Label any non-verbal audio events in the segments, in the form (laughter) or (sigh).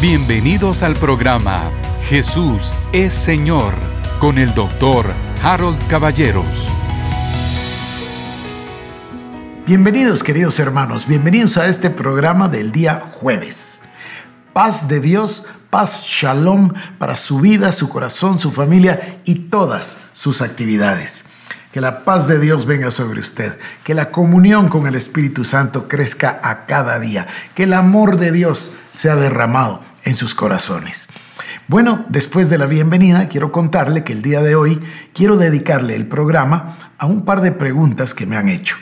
Bienvenidos al programa Jesús es Señor con el doctor Harold Caballeros. Bienvenidos queridos hermanos, bienvenidos a este programa del día jueves. Paz de Dios, paz shalom para su vida, su corazón, su familia y todas sus actividades. Que la paz de Dios venga sobre usted, que la comunión con el Espíritu Santo crezca a cada día, que el amor de Dios sea derramado en sus corazones. Bueno, después de la bienvenida, quiero contarle que el día de hoy quiero dedicarle el programa a un par de preguntas que me han hecho.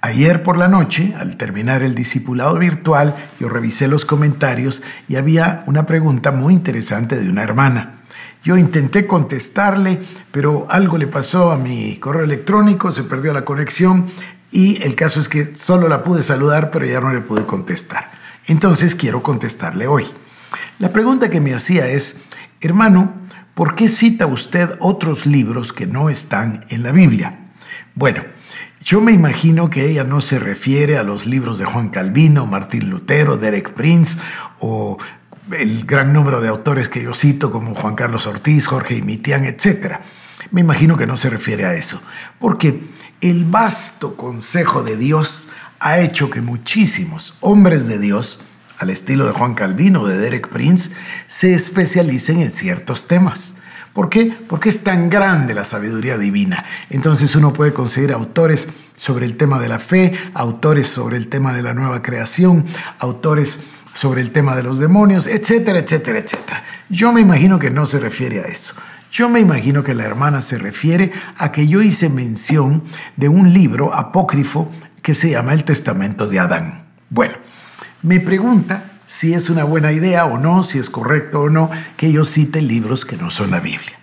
Ayer por la noche, al terminar el discipulado virtual, yo revisé los comentarios y había una pregunta muy interesante de una hermana. Yo intenté contestarle, pero algo le pasó a mi correo electrónico, se perdió la conexión y el caso es que solo la pude saludar, pero ya no le pude contestar. Entonces quiero contestarle hoy. La pregunta que me hacía es, hermano, ¿por qué cita usted otros libros que no están en la Biblia? Bueno, yo me imagino que ella no se refiere a los libros de Juan Calvino, Martín Lutero, Derek Prince o el gran número de autores que yo cito como Juan Carlos Ortiz, Jorge Imitian, etc. Me imagino que no se refiere a eso, porque el vasto consejo de Dios ha hecho que muchísimos hombres de Dios, al estilo de Juan Calvino o de Derek Prince, se especialicen en ciertos temas. ¿Por qué? Porque es tan grande la sabiduría divina. Entonces uno puede conseguir autores sobre el tema de la fe, autores sobre el tema de la nueva creación, autores sobre el tema de los demonios, etcétera, etcétera, etcétera. Yo me imagino que no se refiere a eso. Yo me imagino que la hermana se refiere a que yo hice mención de un libro apócrifo que se llama El Testamento de Adán. Bueno, me pregunta si es una buena idea o no, si es correcto o no que yo cite libros que no son la Biblia.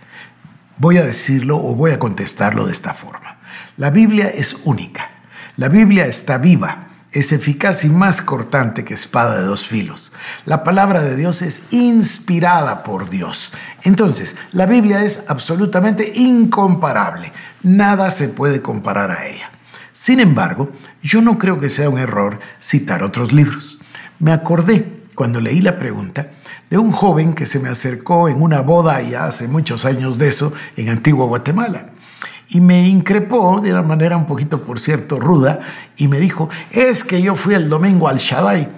Voy a decirlo o voy a contestarlo de esta forma. La Biblia es única. La Biblia está viva, es eficaz y más cortante que espada de dos filos. La palabra de Dios es inspirada por Dios. Entonces, la Biblia es absolutamente incomparable. Nada se puede comparar a ella. Sin embargo, yo no creo que sea un error citar otros libros. Me acordé, cuando leí la pregunta, de un joven que se me acercó en una boda ya hace muchos años de eso, en Antigua Guatemala. Y me increpó de una manera un poquito, por cierto, ruda, y me dijo, es que yo fui el domingo al Shaddai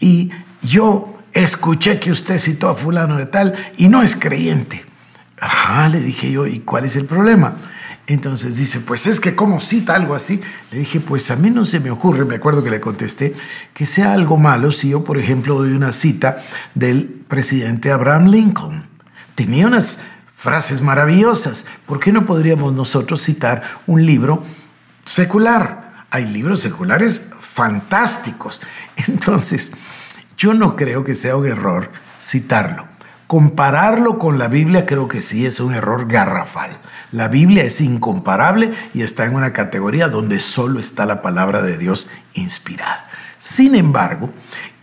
y yo escuché que usted citó a fulano de tal y no es creyente. Ajá, le dije yo, ¿y cuál es el problema? Entonces dice, pues es que ¿cómo cita algo así? Le dije, pues a mí no se me ocurre, me acuerdo que le contesté, que sea algo malo si yo, por ejemplo, doy una cita del presidente Abraham Lincoln. Tenía unas frases maravillosas. ¿Por qué no podríamos nosotros citar un libro secular? Hay libros seculares fantásticos. (laughs) Entonces, yo no creo que sea un error citarlo. Compararlo con la Biblia creo que sí es un error garrafal. La Biblia es incomparable y está en una categoría donde solo está la palabra de Dios inspirada. Sin embargo,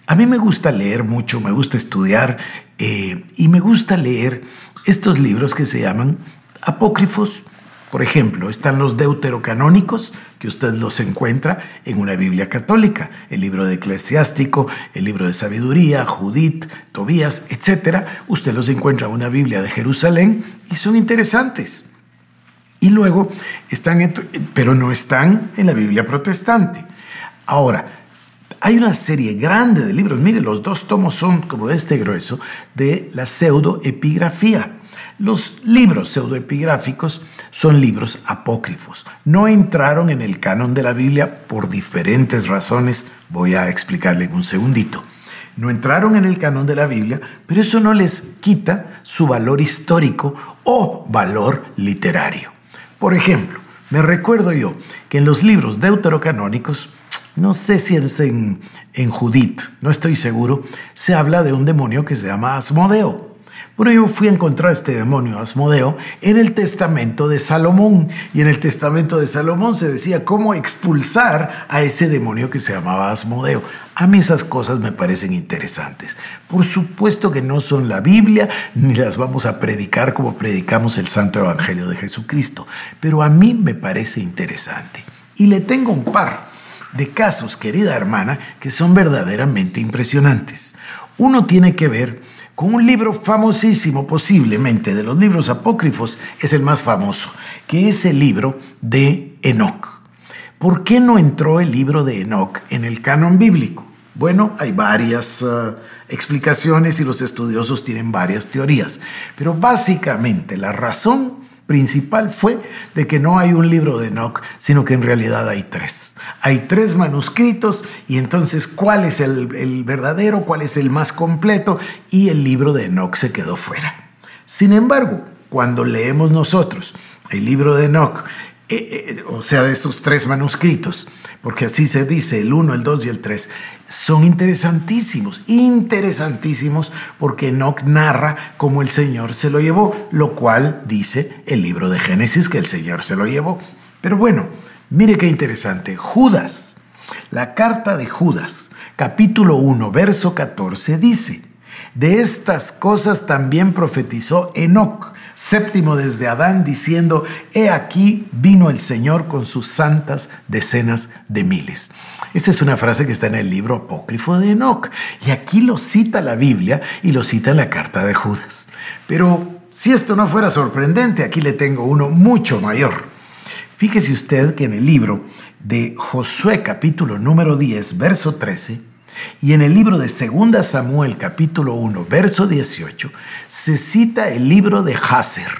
a mí me gusta leer mucho, me gusta estudiar eh, y me gusta leer estos libros que se llaman apócrifos. Por ejemplo, están los deuterocanónicos, que usted los encuentra en una Biblia católica, el libro de Eclesiástico, el libro de Sabiduría, Judith, Tobías, etc. Usted los encuentra en una Biblia de Jerusalén y son interesantes. Y luego están, pero no están en la Biblia protestante. Ahora, hay una serie grande de libros, mire, los dos tomos son como de este grueso, de la pseudoepigrafía. Los libros pseudoepigráficos son libros apócrifos. No entraron en el canon de la Biblia por diferentes razones. Voy a explicarle en un segundito. No entraron en el canon de la Biblia, pero eso no les quita su valor histórico o valor literario. Por ejemplo, me recuerdo yo que en los libros deuterocanónicos, no sé si es en, en Judith, no estoy seguro, se habla de un demonio que se llama Asmodeo. Bueno, yo fui a encontrar este demonio Asmodeo en el testamento de Salomón. Y en el testamento de Salomón se decía cómo expulsar a ese demonio que se llamaba Asmodeo. A mí esas cosas me parecen interesantes. Por supuesto que no son la Biblia, ni las vamos a predicar como predicamos el Santo Evangelio de Jesucristo. Pero a mí me parece interesante. Y le tengo un par de casos, querida hermana, que son verdaderamente impresionantes. Uno tiene que ver con un libro famosísimo, posiblemente de los libros apócrifos, es el más famoso, que es el libro de Enoch. ¿Por qué no entró el libro de Enoch en el canon bíblico? Bueno, hay varias uh, explicaciones y los estudiosos tienen varias teorías, pero básicamente la razón principal fue de que no hay un libro de Enoch, sino que en realidad hay tres. Hay tres manuscritos y entonces cuál es el, verdadero, cuál es el más completo y el libro de Enoch se quedó fuera. Sin embargo, cuando leemos nosotros el libro de Enoch eh, eh, o sea, de estos tres manuscritos, porque así se dice, el 1, el 2 y el 3, son interesantísimos, interesantísimos, porque Enoch narra cómo el Señor se lo llevó, lo cual dice el libro de Génesis que el Señor se lo llevó. Pero bueno, mire qué interesante, Judas, la carta de Judas, capítulo 1, verso 14, dice, de estas cosas también profetizó Enoch séptimo desde Adán, diciendo, He aquí vino el Señor con sus santas decenas de miles. Esa es una frase que está en el libro apócrifo de Enoch. Y aquí lo cita la Biblia y lo cita en la carta de Judas. Pero si esto no fuera sorprendente, aquí le tengo uno mucho mayor. Fíjese usted que en el libro de Josué capítulo número 10, verso 13, y en el libro de 2 Samuel capítulo 1, verso 18, se cita el libro de Hazer.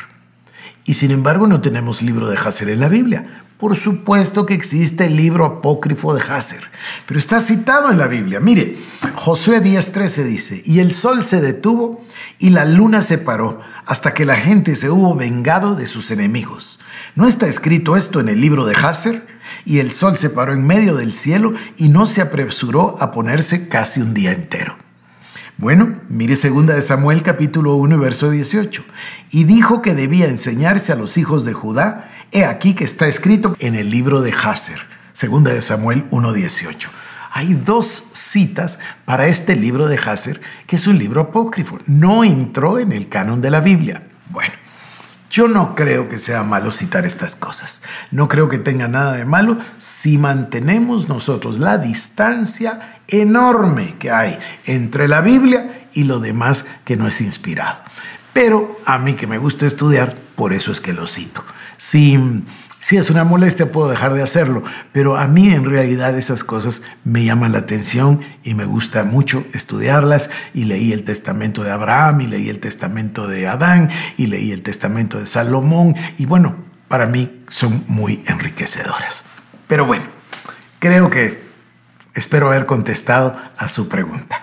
Y sin embargo no tenemos libro de Hazer en la Biblia. Por supuesto que existe el libro apócrifo de Hazer, pero está citado en la Biblia. Mire, Josué 10:13 dice, y el sol se detuvo y la luna se paró hasta que la gente se hubo vengado de sus enemigos. ¿No está escrito esto en el libro de Hazer? Y el sol se paró en medio del cielo y no se apresuró a ponerse casi un día entero. Bueno, mire segunda de Samuel capítulo 1 verso 18. Y dijo que debía enseñarse a los hijos de Judá. He aquí que está escrito en el libro de Hazer. Segunda de Samuel 1.18. Hay dos citas para este libro de Hazer, que es un libro apócrifo. No entró en el canon de la Biblia. Yo no creo que sea malo citar estas cosas. No creo que tenga nada de malo si mantenemos nosotros la distancia enorme que hay entre la Biblia y lo demás que no es inspirado. Pero a mí que me gusta estudiar, por eso es que lo cito. Si si es una molestia, puedo dejar de hacerlo, pero a mí en realidad esas cosas me llaman la atención y me gusta mucho estudiarlas. Y leí el testamento de Abraham, y leí el testamento de Adán, y leí el testamento de Salomón, y bueno, para mí son muy enriquecedoras. Pero bueno, creo que espero haber contestado a su pregunta.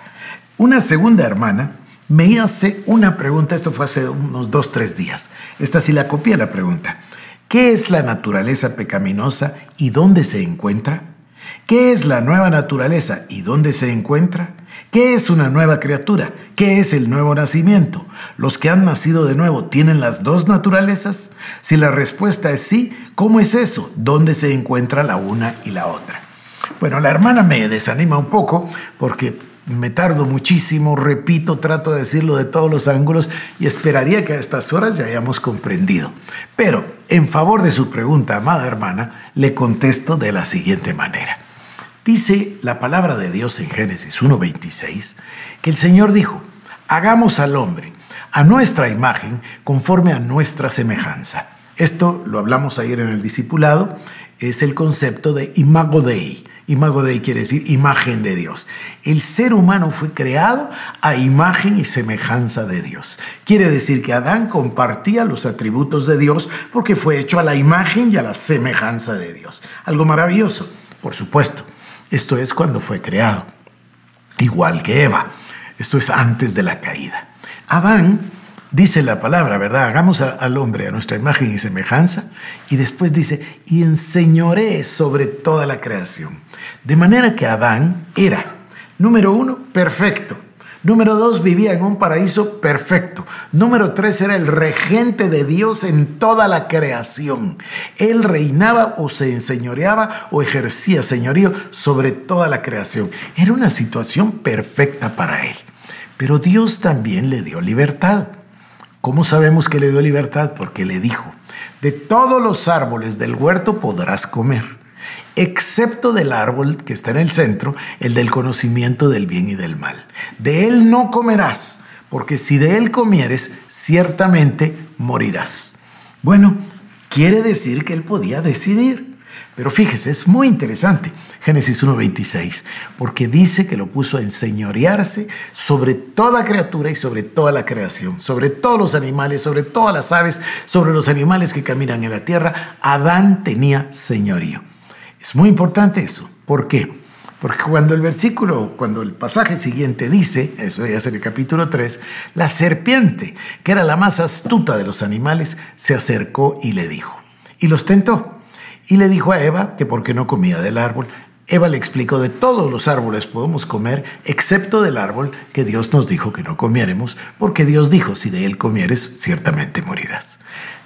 Una segunda hermana me hace una pregunta, esto fue hace unos dos, tres días. Esta sí la copié la pregunta. ¿Qué es la naturaleza pecaminosa y dónde se encuentra? ¿Qué es la nueva naturaleza y dónde se encuentra? ¿Qué es una nueva criatura? ¿Qué es el nuevo nacimiento? ¿Los que han nacido de nuevo tienen las dos naturalezas? Si la respuesta es sí, ¿cómo es eso? ¿Dónde se encuentra la una y la otra? Bueno, la hermana me desanima un poco porque me tardo muchísimo, repito, trato de decirlo de todos los ángulos y esperaría que a estas horas ya hayamos comprendido. Pero, en favor de su pregunta, amada hermana, le contesto de la siguiente manera. Dice la palabra de Dios en Génesis 1.26 que el Señor dijo, hagamos al hombre a nuestra imagen conforme a nuestra semejanza. Esto lo hablamos ayer en el discipulado, es el concepto de imago Dei Imago Dei quiere decir imagen de Dios. El ser humano fue creado a imagen y semejanza de Dios. Quiere decir que Adán compartía los atributos de Dios porque fue hecho a la imagen y a la semejanza de Dios. Algo maravilloso, por supuesto. Esto es cuando fue creado. Igual que Eva. Esto es antes de la caída. Adán dice la palabra, ¿verdad? Hagamos al hombre a nuestra imagen y semejanza. Y después dice, y enseñoré sobre toda la creación. De manera que Adán era, número uno, perfecto. Número dos, vivía en un paraíso perfecto. Número tres, era el regente de Dios en toda la creación. Él reinaba o se enseñoreaba o ejercía señorío sobre toda la creación. Era una situación perfecta para él. Pero Dios también le dio libertad. ¿Cómo sabemos que le dio libertad? Porque le dijo, de todos los árboles del huerto podrás comer excepto del árbol que está en el centro, el del conocimiento del bien y del mal. de él no comerás, porque si de él comieres, ciertamente morirás. Bueno, quiere decir que él podía decidir. Pero fíjese, es muy interesante. Génesis 1.26, porque dice que lo puso a enseñorearse sobre toda criatura y sobre toda la creación, sobre todos los animales, sobre todas las aves, sobre los animales que caminan en la tierra. Adán tenía señorío. Es muy importante eso. ¿Por qué? Porque cuando el versículo, cuando el pasaje siguiente dice, eso ya es en el capítulo 3, la serpiente, que era la más astuta de los animales, se acercó y le dijo, y los tentó. Y le dijo a Eva que porque no comía del árbol. Eva le explicó de todos los árboles podemos comer, excepto del árbol que Dios nos dijo que no comiéramos, porque Dios dijo, si de él comieres, ciertamente morirás.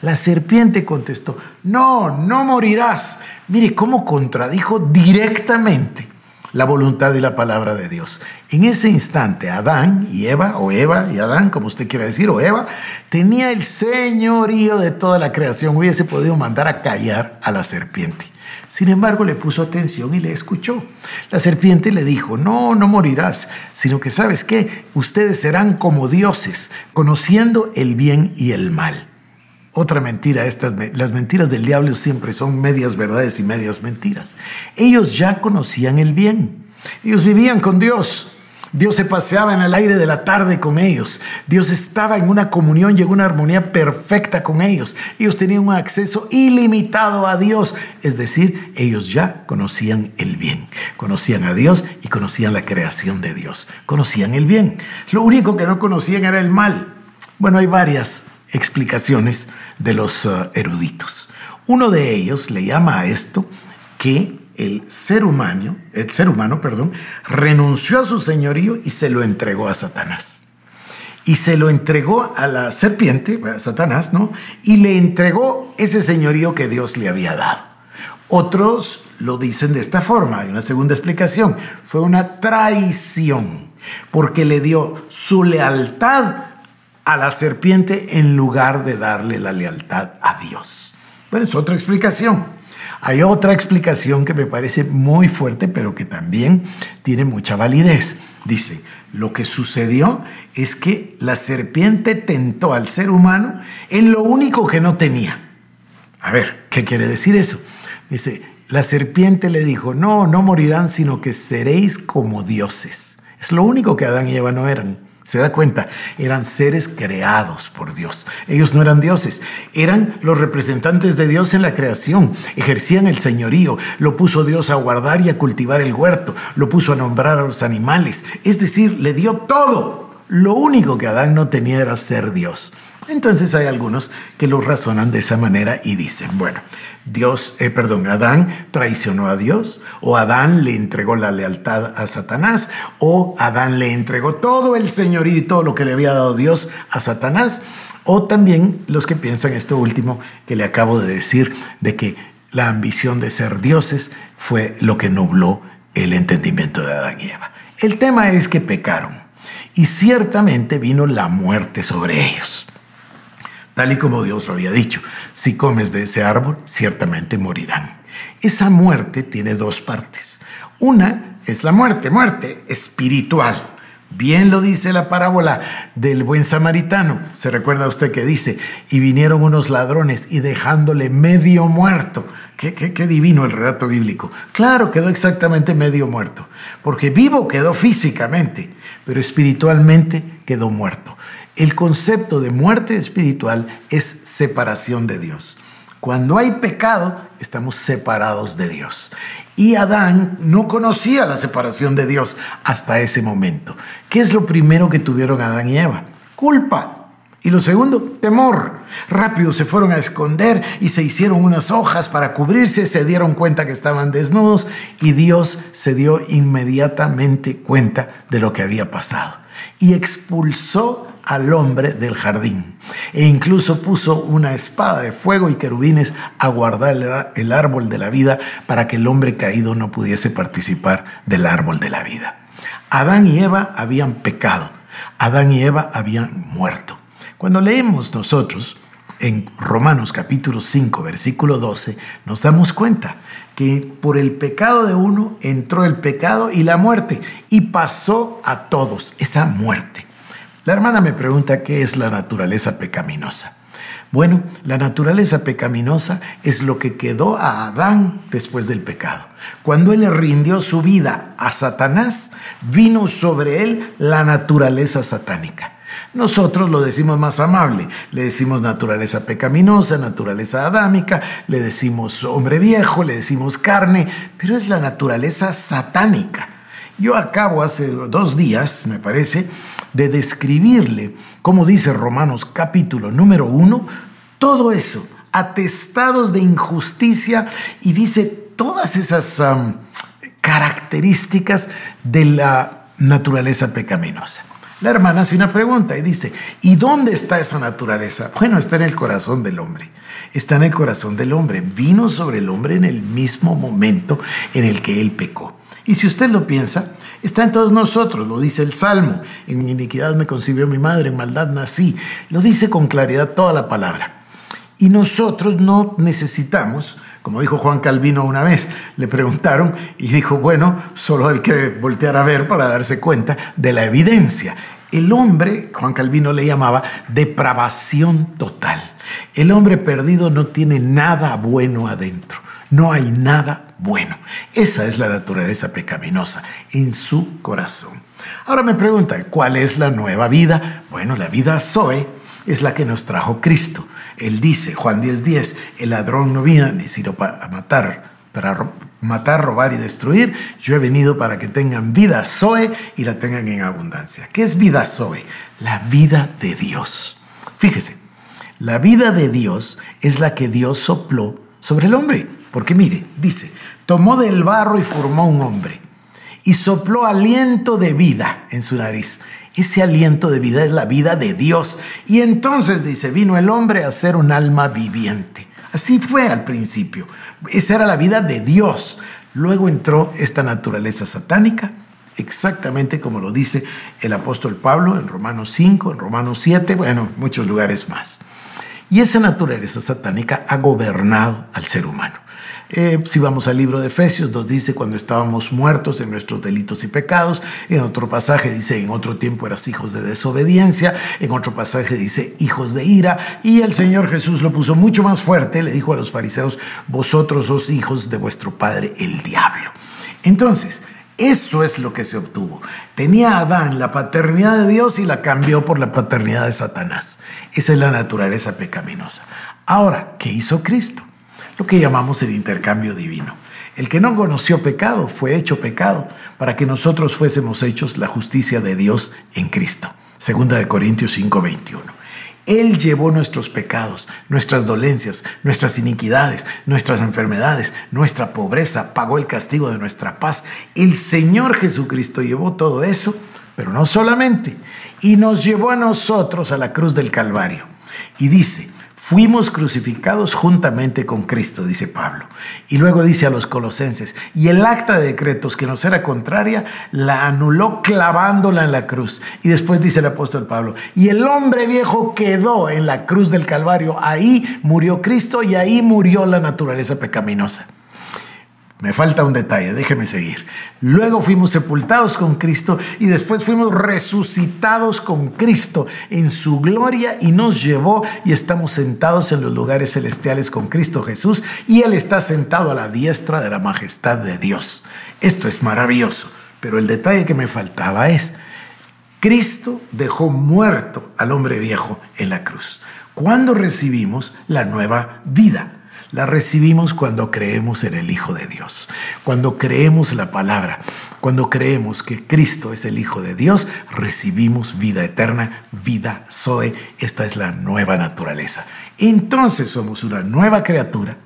La serpiente contestó, no, no morirás. Mire cómo contradijo directamente la voluntad y la palabra de Dios. En ese instante, Adán y Eva, o Eva y Adán, como usted quiera decir, o Eva, tenía el señorío de toda la creación. Hubiese podido mandar a callar a la serpiente. Sin embargo, le puso atención y le escuchó. La serpiente le dijo, no, no morirás, sino que sabes qué, ustedes serán como dioses, conociendo el bien y el mal. Otra mentira, estas, las mentiras del diablo siempre son medias verdades y medias mentiras. Ellos ya conocían el bien. Ellos vivían con Dios. Dios se paseaba en el aire de la tarde con ellos. Dios estaba en una comunión y en una armonía perfecta con ellos. Ellos tenían un acceso ilimitado a Dios. Es decir, ellos ya conocían el bien. Conocían a Dios y conocían la creación de Dios. Conocían el bien. Lo único que no conocían era el mal. Bueno, hay varias explicaciones de los uh, eruditos. Uno de ellos le llama a esto que el ser humano, el ser humano, perdón, renunció a su señorío y se lo entregó a Satanás. Y se lo entregó a la serpiente, a Satanás, ¿no? Y le entregó ese señorío que Dios le había dado. Otros lo dicen de esta forma, hay una segunda explicación, fue una traición, porque le dio su lealtad a la serpiente en lugar de darle la lealtad a Dios. Bueno, es otra explicación. Hay otra explicación que me parece muy fuerte, pero que también tiene mucha validez. Dice, lo que sucedió es que la serpiente tentó al ser humano en lo único que no tenía. A ver, ¿qué quiere decir eso? Dice, la serpiente le dijo, no, no morirán, sino que seréis como dioses. Es lo único que Adán y Eva no eran. Se da cuenta, eran seres creados por Dios. Ellos no eran dioses, eran los representantes de Dios en la creación. Ejercían el señorío, lo puso Dios a guardar y a cultivar el huerto, lo puso a nombrar a los animales. Es decir, le dio todo. Lo único que Adán no tenía era ser Dios. Entonces hay algunos que lo razonan de esa manera y dicen, bueno, Dios, eh, perdón, Adán traicionó a Dios, o Adán le entregó la lealtad a Satanás, o Adán le entregó todo el señorío y todo lo que le había dado Dios a Satanás, o también los que piensan esto último que le acabo de decir, de que la ambición de ser dioses fue lo que nubló el entendimiento de Adán y Eva. El tema es que pecaron y ciertamente vino la muerte sobre ellos tal y como Dios lo había dicho. Si comes de ese árbol, ciertamente morirán. Esa muerte tiene dos partes. Una es la muerte, muerte espiritual. Bien lo dice la parábola del buen samaritano. Se recuerda usted que dice, y vinieron unos ladrones y dejándole medio muerto. Qué, qué, qué, divino el relato bíblico. Claro, quedó exactamente medio muerto, porque vivo quedó físicamente, pero espiritualmente quedó muerto. El concepto de muerte espiritual es separación de Dios. Cuando hay pecado, estamos separados de Dios. Y Adán no conocía la separación de Dios hasta ese momento. ¿Qué es lo primero que tuvieron Adán y Eva? Culpa. Y lo segundo, temor. Rápido se fueron a esconder y se hicieron unas hojas para cubrirse, se dieron cuenta que estaban desnudos y Dios se dio inmediatamente cuenta de lo que había pasado y expulsó al hombre del jardín e incluso puso una espada de fuego y querubines a guardar el árbol de la vida para que el hombre caído no pudiese participar del árbol de la vida. Adán y Eva habían pecado, Adán y Eva habían muerto. Cuando leemos nosotros en Romanos capítulo 5 versículo 12, nos damos cuenta que por el pecado de uno entró el pecado y la muerte y pasó a todos esa muerte. La hermana me pregunta qué es la naturaleza pecaminosa. Bueno, la naturaleza pecaminosa es lo que quedó a Adán después del pecado. Cuando él rindió su vida a Satanás, vino sobre él la naturaleza satánica. Nosotros lo decimos más amable, le decimos naturaleza pecaminosa, naturaleza adámica, le decimos hombre viejo, le decimos carne, pero es la naturaleza satánica. Yo acabo hace dos días, me parece, de describirle, como dice Romanos capítulo número uno, todo eso, atestados de injusticia y dice todas esas características de la naturaleza pecaminosa. La hermana hace una pregunta y dice, ¿y dónde está esa naturaleza? Bueno, está en el corazón del hombre. Está en el corazón del hombre. Vino sobre el hombre en el mismo momento en el que él pecó. Y si usted lo piensa, está en todos nosotros, lo dice el Salmo. En iniquidad me concibió mi madre, en maldad nací. Lo dice con claridad toda la palabra. Y nosotros no necesitamos como dijo Juan Calvino una vez, le preguntaron y dijo, bueno, solo hay que voltear a ver para darse cuenta de la evidencia. El hombre, Juan Calvino le llamaba depravación total. El hombre perdido no tiene nada bueno adentro. No hay nada bueno. Esa es la naturaleza pecaminosa en su corazón. Ahora me pregunta, ¿cuál es la nueva vida? Bueno, la vida Zoe es la que nos trajo Cristo. Él dice, Juan 10:10, 10, el ladrón no vino ni sino para matar, para matar, robar y destruir. Yo he venido para que tengan vida Zoe y la tengan en abundancia. ¿Qué es vida Zoe? La vida de Dios. Fíjese, la vida de Dios es la que Dios sopló sobre el hombre. Porque mire, dice, tomó del barro y formó un hombre y sopló aliento de vida en su nariz ese aliento de vida es la vida de Dios. Y entonces dice, vino el hombre a ser un alma viviente. Así fue al principio. Esa era la vida de Dios. Luego entró esta naturaleza satánica, exactamente como lo dice el apóstol Pablo en Romanos 5, en Romanos 7, bueno, muchos lugares más. Y esa naturaleza satánica ha gobernado al ser humano. Eh, si vamos al libro de Efesios, nos dice cuando estábamos muertos en nuestros delitos y pecados. En otro pasaje dice, en otro tiempo eras hijos de desobediencia. En otro pasaje dice, hijos de ira. Y el Señor Jesús lo puso mucho más fuerte. Le dijo a los fariseos, vosotros sos hijos de vuestro padre el diablo. Entonces, eso es lo que se obtuvo. Tenía Adán la paternidad de Dios y la cambió por la paternidad de Satanás. Esa es la naturaleza pecaminosa. Ahora, ¿qué hizo Cristo? lo que llamamos el intercambio divino. El que no conoció pecado fue hecho pecado para que nosotros fuésemos hechos la justicia de Dios en Cristo. Segunda de Corintios 5:21. Él llevó nuestros pecados, nuestras dolencias, nuestras iniquidades, nuestras enfermedades, nuestra pobreza, pagó el castigo de nuestra paz. El Señor Jesucristo llevó todo eso, pero no solamente, y nos llevó a nosotros a la cruz del Calvario. Y dice, Fuimos crucificados juntamente con Cristo, dice Pablo. Y luego dice a los colosenses, y el acta de decretos que nos era contraria, la anuló clavándola en la cruz. Y después dice el apóstol Pablo, y el hombre viejo quedó en la cruz del Calvario. Ahí murió Cristo y ahí murió la naturaleza pecaminosa. Me falta un detalle, déjeme seguir. Luego fuimos sepultados con Cristo y después fuimos resucitados con Cristo en su gloria y nos llevó y estamos sentados en los lugares celestiales con Cristo Jesús y Él está sentado a la diestra de la majestad de Dios. Esto es maravilloso, pero el detalle que me faltaba es, Cristo dejó muerto al hombre viejo en la cruz. ¿Cuándo recibimos la nueva vida? La recibimos cuando creemos en el Hijo de Dios, cuando creemos la palabra, cuando creemos que Cristo es el Hijo de Dios, recibimos vida eterna, vida Zoe, esta es la nueva naturaleza. Entonces somos una nueva criatura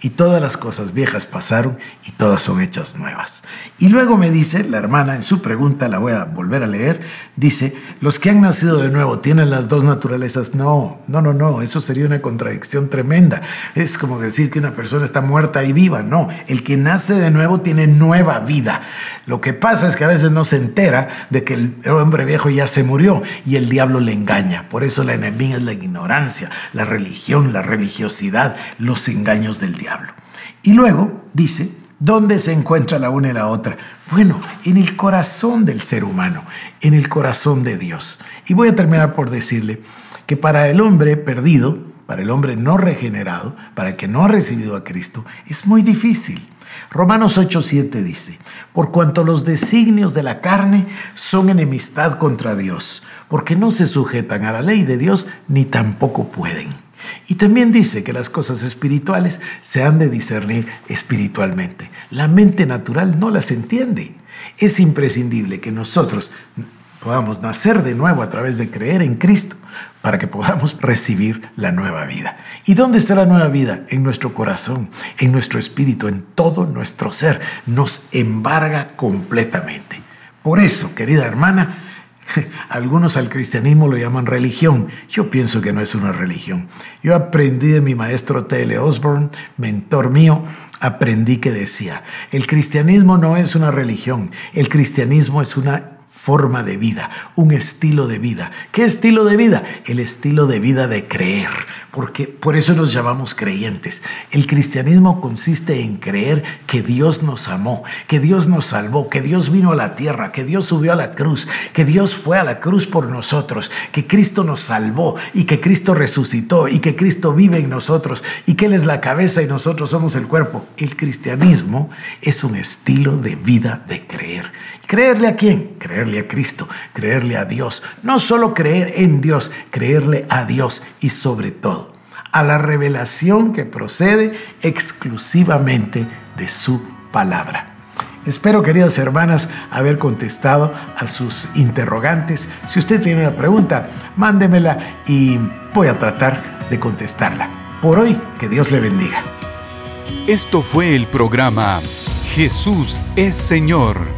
y todas las cosas viejas pasaron y todas son hechas nuevas. Y luego me dice la hermana en su pregunta, la voy a volver a leer, dice, los que han nacido de nuevo tienen las dos naturalezas. No, no, no, no, eso sería una contradicción tremenda. Es como decir que una persona está muerta y viva. No, el que nace de nuevo tiene nueva vida. Lo que pasa es que a veces no se entera de que el hombre viejo ya se murió y el diablo le engaña. Por eso la enemiga es la ignorancia, la religión, la religiosidad, los engaños del diablo. Y luego dice ¿Dónde se encuentra la una y la otra? Bueno, en el corazón del ser humano, en el corazón de Dios. Y voy a terminar por decirle que para el hombre perdido, para el hombre no regenerado, para el que no ha recibido a Cristo, es muy difícil. Romanos 8:7 dice, por cuanto los designios de la carne son enemistad contra Dios, porque no se sujetan a la ley de Dios ni tampoco pueden. Y también dice que las cosas espirituales se han de discernir espiritualmente. La mente natural no las entiende. Es imprescindible que nosotros podamos nacer de nuevo a través de creer en Cristo para que podamos recibir la nueva vida. ¿Y dónde está la nueva vida? En nuestro corazón, en nuestro espíritu, en todo nuestro ser. Nos embarga completamente. Por eso, querida hermana, (laughs) algunos al cristianismo lo llaman religión. Yo pienso que no es una religión. Yo aprendí de mi maestro T.L. Osborne, mentor mío, aprendí que decía, el cristianismo no es una religión, el cristianismo es una forma de vida, un estilo de vida. ¿Qué estilo de vida? El estilo de vida de creer, porque por eso nos llamamos creyentes. El cristianismo consiste en creer que Dios nos amó, que Dios nos salvó, que Dios vino a la tierra, que Dios subió a la cruz, que Dios fue a la cruz por nosotros, que Cristo nos salvó y que Cristo resucitó y que Cristo vive en nosotros y que Él es la cabeza y nosotros somos el cuerpo. El cristianismo es un estilo de vida de creer. ¿Creerle a quién? Creerle a Cristo, creerle a Dios. No solo creer en Dios, creerle a Dios y sobre todo a la revelación que procede exclusivamente de su palabra. Espero, queridas hermanas, haber contestado a sus interrogantes. Si usted tiene una pregunta, mándemela y voy a tratar de contestarla. Por hoy, que Dios le bendiga. Esto fue el programa Jesús es Señor